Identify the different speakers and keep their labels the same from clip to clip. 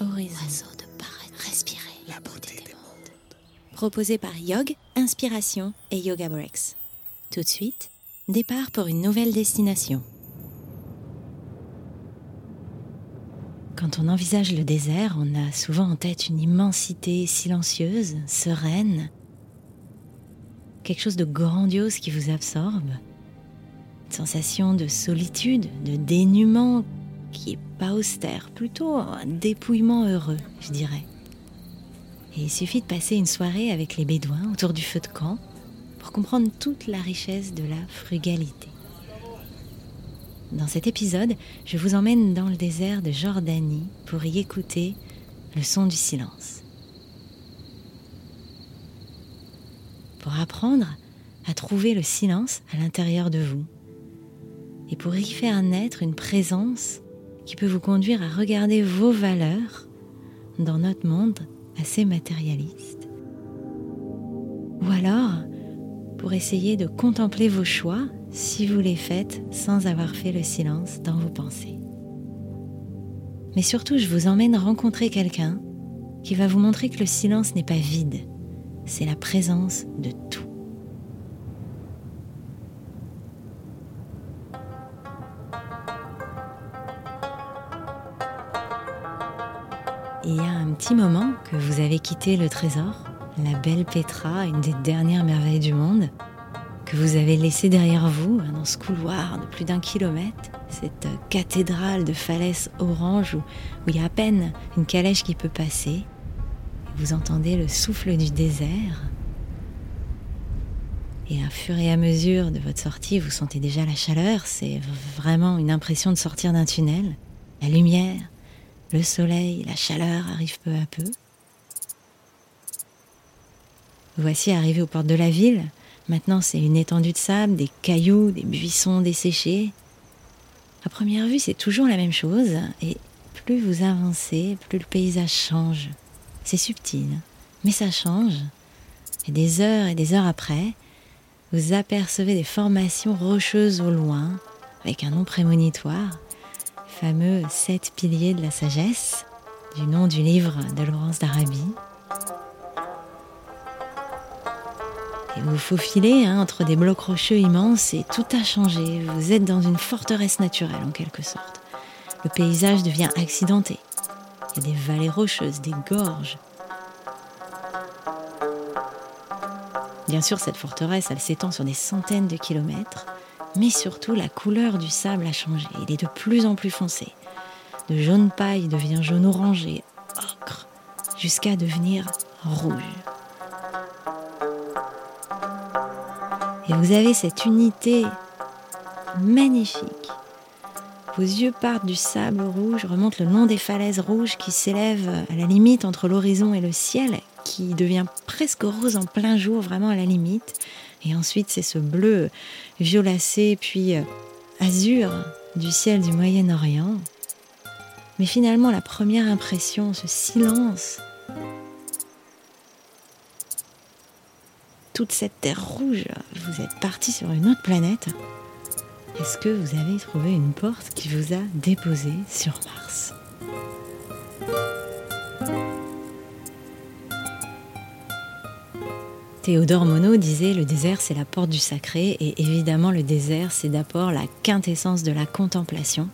Speaker 1: horizon. de paraître, respirer la beauté des mondes. Proposé par Yog, Inspiration et Yoga Breaks. Tout de suite, départ pour une nouvelle destination. Quand on envisage le désert, on a souvent en tête une immensité silencieuse, sereine, quelque chose de grandiose qui vous absorbe, une sensation de solitude, de dénuement qui est pas austère, plutôt un dépouillement heureux, je dirais. Et il suffit de passer une soirée avec les Bédouins autour du feu de camp pour comprendre toute la richesse de la frugalité. Dans cet épisode, je vous emmène dans le désert de Jordanie pour y écouter le son du silence. Pour apprendre à trouver le silence à l'intérieur de vous et pour y faire naître une présence qui peut vous conduire à regarder vos valeurs dans notre monde assez matérialiste. Ou alors, pour essayer de contempler vos choix si vous les faites sans avoir fait le silence dans vos pensées. Mais surtout, je vous emmène rencontrer quelqu'un qui va vous montrer que le silence n'est pas vide, c'est la présence de tout. Un petit moment que vous avez quitté le trésor, la belle Petra, une des dernières merveilles du monde, que vous avez laissé derrière vous hein, dans ce couloir de plus d'un kilomètre, cette cathédrale de falaises orange où, où, il y a à peine une calèche qui peut passer. Vous entendez le souffle du désert. Et à fur et à mesure de votre sortie, vous sentez déjà la chaleur. C'est vraiment une impression de sortir d'un tunnel. La lumière, le soleil, la chaleur arrivent peu à peu. Voici arrivé aux portes de la ville. Maintenant, c'est une étendue de sable, des cailloux, des buissons desséchés. À première vue, c'est toujours la même chose, et plus vous avancez, plus le paysage change. C'est subtil, mais ça change. Et des heures et des heures après, vous apercevez des formations rocheuses au loin, avec un nom prémonitoire, fameux sept piliers de la sagesse, du nom du livre de Laurence d'Arabie. Et vous faufilez hein, entre des blocs rocheux immenses et tout a changé. Vous êtes dans une forteresse naturelle en quelque sorte. Le paysage devient accidenté. Il y a des vallées rocheuses, des gorges. Bien sûr, cette forteresse, elle s'étend sur des centaines de kilomètres, mais surtout la couleur du sable a changé. Il est de plus en plus foncé. De jaune paille devient jaune orangé, ocre, jusqu'à devenir rouge. Et vous avez cette unité magnifique. Vos yeux partent du sable rouge, remontent le long des falaises rouges qui s'élèvent à la limite entre l'horizon et le ciel, qui devient presque rose en plein jour, vraiment à la limite. Et ensuite, c'est ce bleu violacé, puis euh, azur du ciel du Moyen-Orient. Mais finalement, la première impression, ce silence, toute cette terre rouge, vous êtes parti sur une autre planète. Est-ce que vous avez trouvé une porte qui vous a déposé sur Mars? Théodore Monod disait le désert c'est la porte du sacré et évidemment le désert c'est d'abord la quintessence de la contemplation.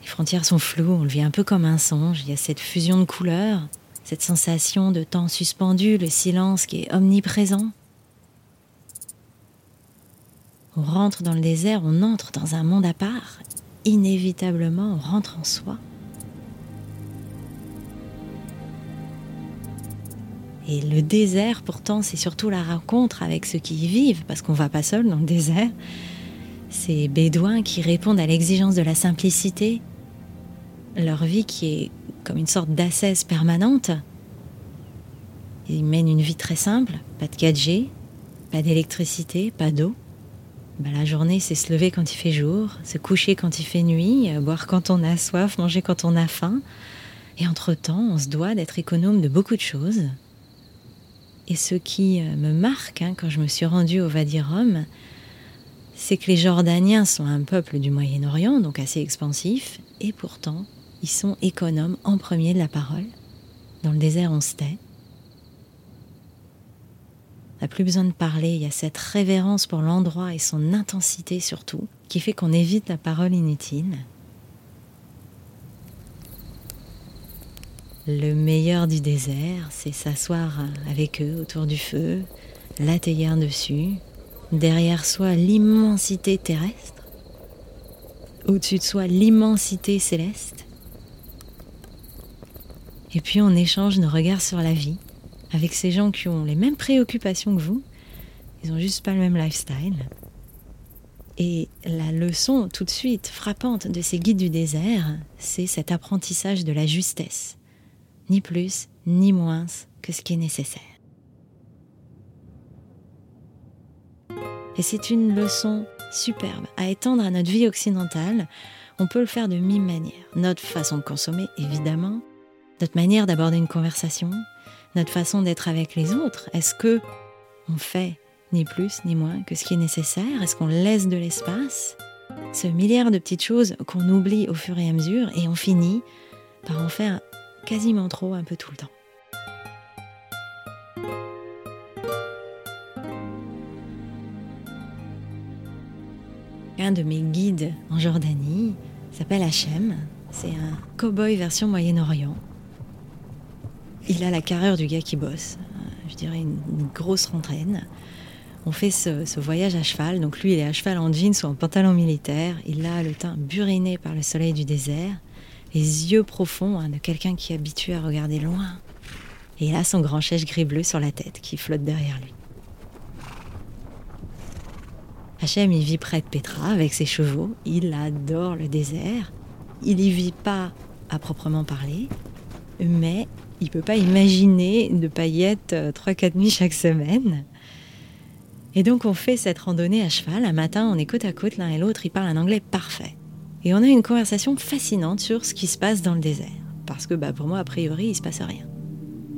Speaker 1: Les frontières sont floues, on le vit un peu comme un songe, il y a cette fusion de couleurs, cette sensation de temps suspendu, le silence qui est omniprésent. On rentre dans le désert, on entre dans un monde à part. Inévitablement, on rentre en soi. Et le désert, pourtant, c'est surtout la rencontre avec ceux qui y vivent, parce qu'on ne va pas seul dans le désert. Ces bédouins qui répondent à l'exigence de la simplicité, leur vie qui est comme une sorte d'ascèse permanente. Ils mènent une vie très simple, pas de 4G, pas d'électricité, pas d'eau. Ben, la journée, c'est se lever quand il fait jour, se coucher quand il fait nuit, euh, boire quand on a soif, manger quand on a faim. Et entre-temps, on se doit d'être économe de beaucoup de choses. Et ce qui euh, me marque hein, quand je me suis rendue au Wadi Rum, c'est que les Jordaniens sont un peuple du Moyen-Orient, donc assez expansif, et pourtant ils sont économes en premier de la parole. Dans le désert, on se tait. On n'a plus besoin de parler, il y a cette révérence pour l'endroit et son intensité surtout, qui fait qu'on évite la parole inutile. Le meilleur du désert, c'est s'asseoir avec eux autour du feu, la théière dessus, derrière soi l'immensité terrestre, au-dessus de soi l'immensité céleste. Et puis on échange nos regards sur la vie avec ces gens qui ont les mêmes préoccupations que vous. Ils ont juste pas le même lifestyle. Et la leçon tout de suite frappante de ces guides du désert, c'est cet apprentissage de la justesse. Ni plus, ni moins que ce qui est nécessaire. Et c'est une leçon superbe à étendre à notre vie occidentale. On peut le faire de mille manières. Notre façon de consommer, évidemment. Notre manière d'aborder une conversation. Notre façon d'être avec les autres. Est-ce que on fait ni plus ni moins que ce qui est nécessaire? Est-ce qu'on laisse de l'espace? Ce milliard de petites choses qu'on oublie au fur et à mesure et on finit par en faire quasiment trop un peu tout le temps. Un de mes guides en Jordanie s'appelle Hachem. C'est un cow-boy version Moyen-Orient. Il a la carrure du gars qui bosse. Je dirais une, grosse rentraine. On fait ce, voyage à cheval. Donc lui, il est à cheval en jeans ou en pantalon militaire. Il a le teint buriné par le soleil du désert, les yeux profonds hein, de quelqu'un qui est habitué à regarder loin. Et il a son grand chèche gris-bleu sur la tête qui flotte derrière lui. Hachem, il vit près de Petra avec ses chevaux. Il adore le désert. Il y vit pas à proprement parler, mais il peut pas imaginer de paillettes 3-4 euh, nuits chaque semaine. Et donc on fait cette randonnée à cheval. Un matin, on est côte à côte l'un et l'autre. Il parle un anglais parfait. Et on a une conversation fascinante sur ce qui se passe dans le désert. Parce que bah, pour moi, a priori, il se passe rien.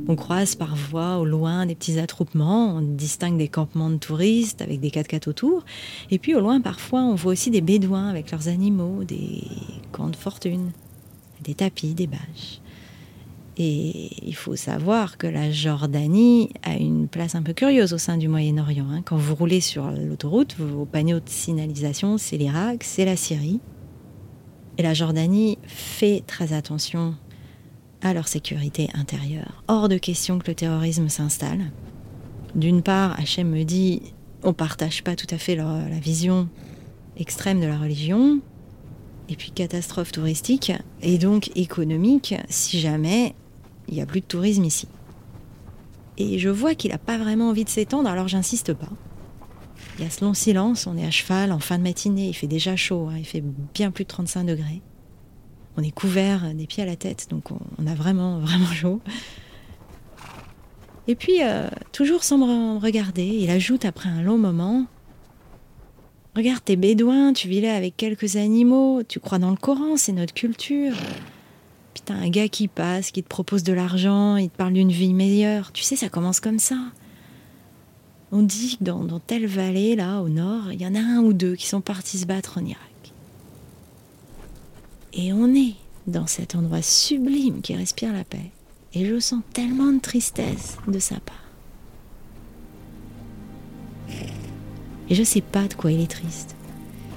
Speaker 1: On croise par voie au loin des petits attroupements, on distingue des campements de touristes avec des 4x4 autour, et puis au loin parfois on voit aussi des bédouins avec leurs animaux, des camps de fortune, des tapis, des bâches. Et il faut savoir que la Jordanie a une place un peu curieuse au sein du Moyen-Orient. Hein. Quand vous roulez sur l'autoroute, vos panneaux de signalisation, c'est l'Irak, c'est la Syrie. Et la Jordanie fait très attention à leur sécurité intérieure. Hors de question que le terrorisme s'installe. D'une part, Hachem me dit, on partage pas tout à fait la vision extrême de la religion, et puis catastrophe touristique, et donc économique, si jamais il n'y a plus de tourisme ici. Et je vois qu'il n'a pas vraiment envie de s'étendre, alors j'insiste pas. Il y a ce long silence, on est à cheval en fin de matinée, il fait déjà chaud, hein, il fait bien plus de 35 degrés on est couvert des pieds à la tête, donc on, a vraiment, vraiment chaud. Et puis, euh, toujours sans me regarder, il ajoute après un long moment Regarde, t'es bédouin, tu vis là avec quelques animaux, tu crois dans le Coran, c'est notre culture. Putain, un gars qui passe, qui te propose de l'argent, il te parle d'une vie meilleure. Tu sais, ça commence comme ça. On dit que dans, dans telle vallée, là, au nord, il y en a un ou deux qui sont partis se battre en Irak. Et on est dans cet endroit sublime qui respire la paix. Et je sens tellement de tristesse de sa part. Et je ne sais pas de quoi il est triste.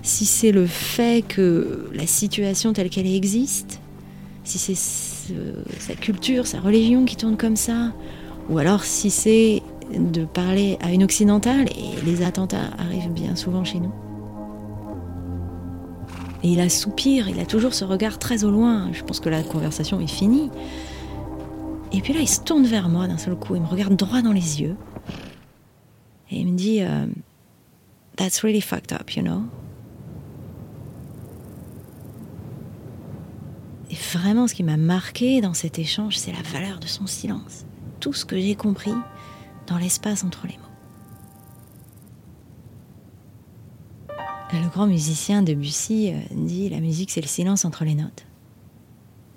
Speaker 1: Si c'est le fait que la situation telle qu'elle existe, si c'est sa culture, sa religion qui tourne comme ça, ou alors si c'est de parler à une occidentale, et les attentats arrivent bien souvent chez nous. Et il a soupir, il a toujours ce regard très au loin. Je pense que la conversation est finie. Et puis là, il se tourne vers moi d'un seul coup, il me regarde droit dans les yeux. Et il me dit euh, That's really fucked up, you know. Et vraiment, ce qui m'a marqué dans cet échange, c'est la valeur de son silence. Tout ce que j'ai compris dans l'espace entre les mots. Le grand musicien Debussy euh, dit la musique c'est le silence entre les notes.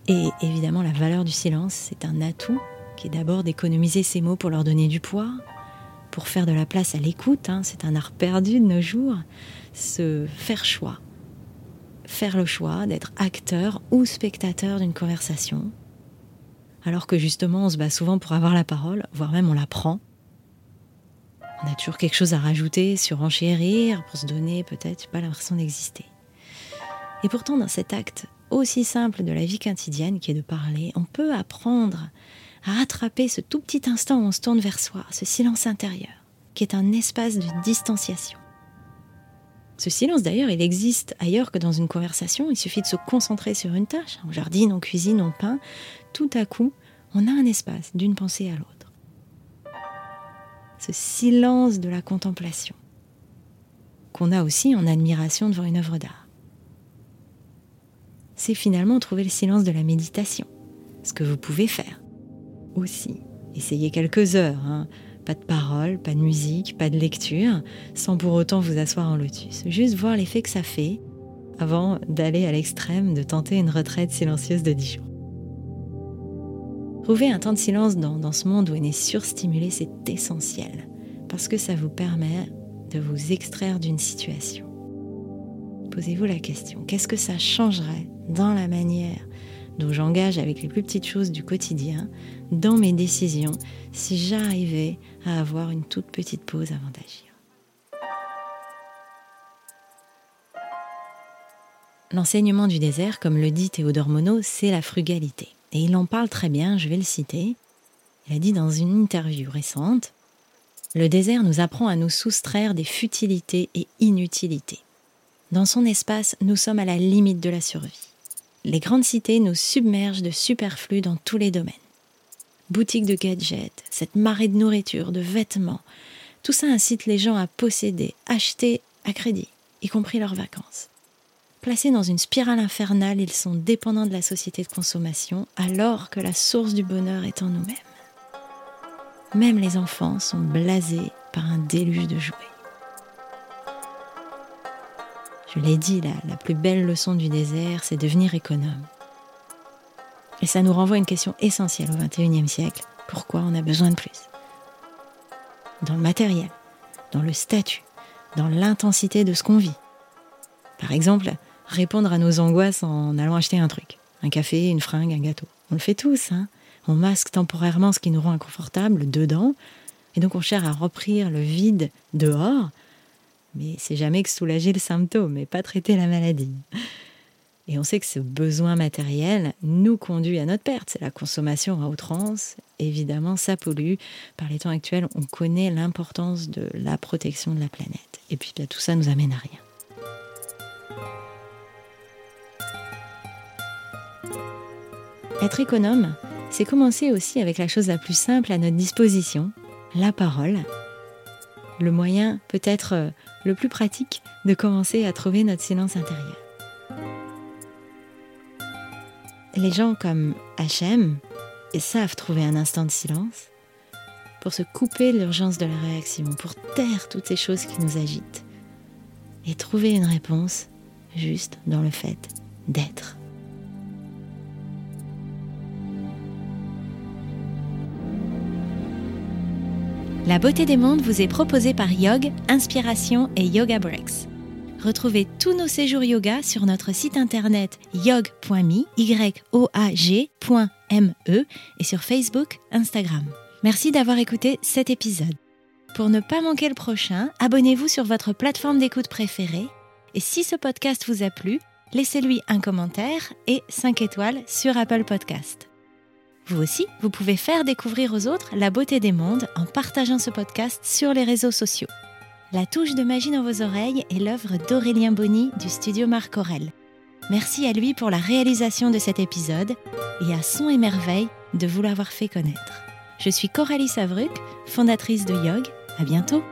Speaker 1: Et évidemment la valeur du silence c'est un atout qui est d'abord d'économiser ses mots pour leur donner du poids, pour faire de la place à l'écoute, hein. c'est un art perdu de nos jours, se faire choix, faire le choix d'être acteur ou spectateur d'une conversation, alors que justement on se bat souvent pour avoir la parole, voire même on la prend. On a toujours quelque chose à rajouter, surenchérir, pour se donner peut-être pas l'impression d'exister. Et pourtant, dans cet acte aussi simple de la vie quotidienne qui est de parler, on peut apprendre à attraper ce tout petit instant où on se tourne vers soi, ce silence intérieur, qui est un espace de distanciation. Ce silence d'ailleurs, il existe ailleurs que dans une conversation, il suffit de se concentrer sur une tâche, on jardine, on cuisine, on peint, tout à coup, on a un espace d'une pensée à l'autre. Ce silence de la contemplation, qu'on a aussi en admiration devant une œuvre d'art c'est finalement trouver le silence de la méditation. Ce que vous pouvez faire aussi. Essayez quelques heures. Hein. Pas de parole, pas de musique, pas de lecture, sans pour autant vous asseoir en lotus. Juste voir l'effet que ça fait avant d'aller à l'extrême de tenter une retraite silencieuse de 10 jours. Trouver un temps de silence dans, dans ce monde où on est surstimulé, c'est essentiel, parce que ça vous permet de vous extraire d'une situation. Posez-vous la question, qu'est-ce que ça changerait dans la manière dont j'engage avec les plus petites choses du quotidien, dans mes décisions, si j'arrivais à avoir une toute petite pause avant d'agir? L'enseignement du désert, comme le dit Théodore Monod, c'est la frugalité. Et il en parle très bien, je vais le citer. Il a dit dans une interview récente, Le désert nous apprend à nous soustraire des futilités et inutilités. Dans son espace, nous sommes à la limite de la survie les grandes cités nous submergent de superflu dans tous les domaines. Boutiques de gadgets, cette marée de nourriture, de vêtements, tout ça incite les gens à posséder, acheter à crédit, y compris leurs vacances. Placés dans une spirale infernale, ils sont dépendants de la société de consommation alors que la source du bonheur est en nous-mêmes. Même les enfants sont blasés par un déluge de jouets. Je l'ai dit, la, la plus belle leçon du désert, c'est devenir économe. Et ça nous renvoie à une question essentielle au XXIe siècle. Pourquoi on a besoin de plus? Dans le matériel, dans le statut, dans l'intensité de ce qu'on vit. Par exemple, répondre à nos angoisses en allant acheter un truc. Un café, une fringue, un gâteau. On le fait tous, hein On masque temporairement ce qui nous rend inconfortable dedans, et donc on cherche à reprir le vide dehors mais c'est jamais que soulager le symptôme et pas traiter la maladie. Et on sait que ce besoin matériel nous conduit à notre perte. C'est la consommation à outrance. Évidemment, ça pollue. Par les temps actuels, on connaît l'importance de la protection de la planète. Et puis, bah, tout ça nous amène à rien. Être économe, c'est commencer aussi avec la chose la plus simple à notre disposition, la parole. Le moyen peut-être euh, le plus pratique de commencer à trouver notre silence intérieur. Les gens comme HM savent trouver un instant de silence pour se couper l'urgence de la réaction, pour taire toutes ces choses qui nous agitent et trouver une réponse juste dans le fait d'être. La beauté des mondes vous est proposée par Yog, Inspiration et Yoga Breaks. Retrouvez tous nos séjours yoga sur notre site internet yog.me, y o a e, et sur Facebook, Instagram. Merci d'avoir écouté cet épisode. Pour ne pas manquer le prochain, abonnez-vous sur votre plateforme d'écoute préférée et si ce podcast vous a plu, laissez-lui un commentaire et 5 étoiles sur Apple Podcast. Vous aussi, vous pouvez faire découvrir aux autres la beauté des mondes en partageant ce podcast sur les réseaux sociaux. La touche de magie dans vos oreilles est l'œuvre d'Aurélien Bonny du studio Marc Aurel. Merci à lui pour la réalisation de cet épisode et à Son et Merveille de vous l'avoir fait connaître. Je suis Coralie Savruc, fondatrice de Yog. À bientôt!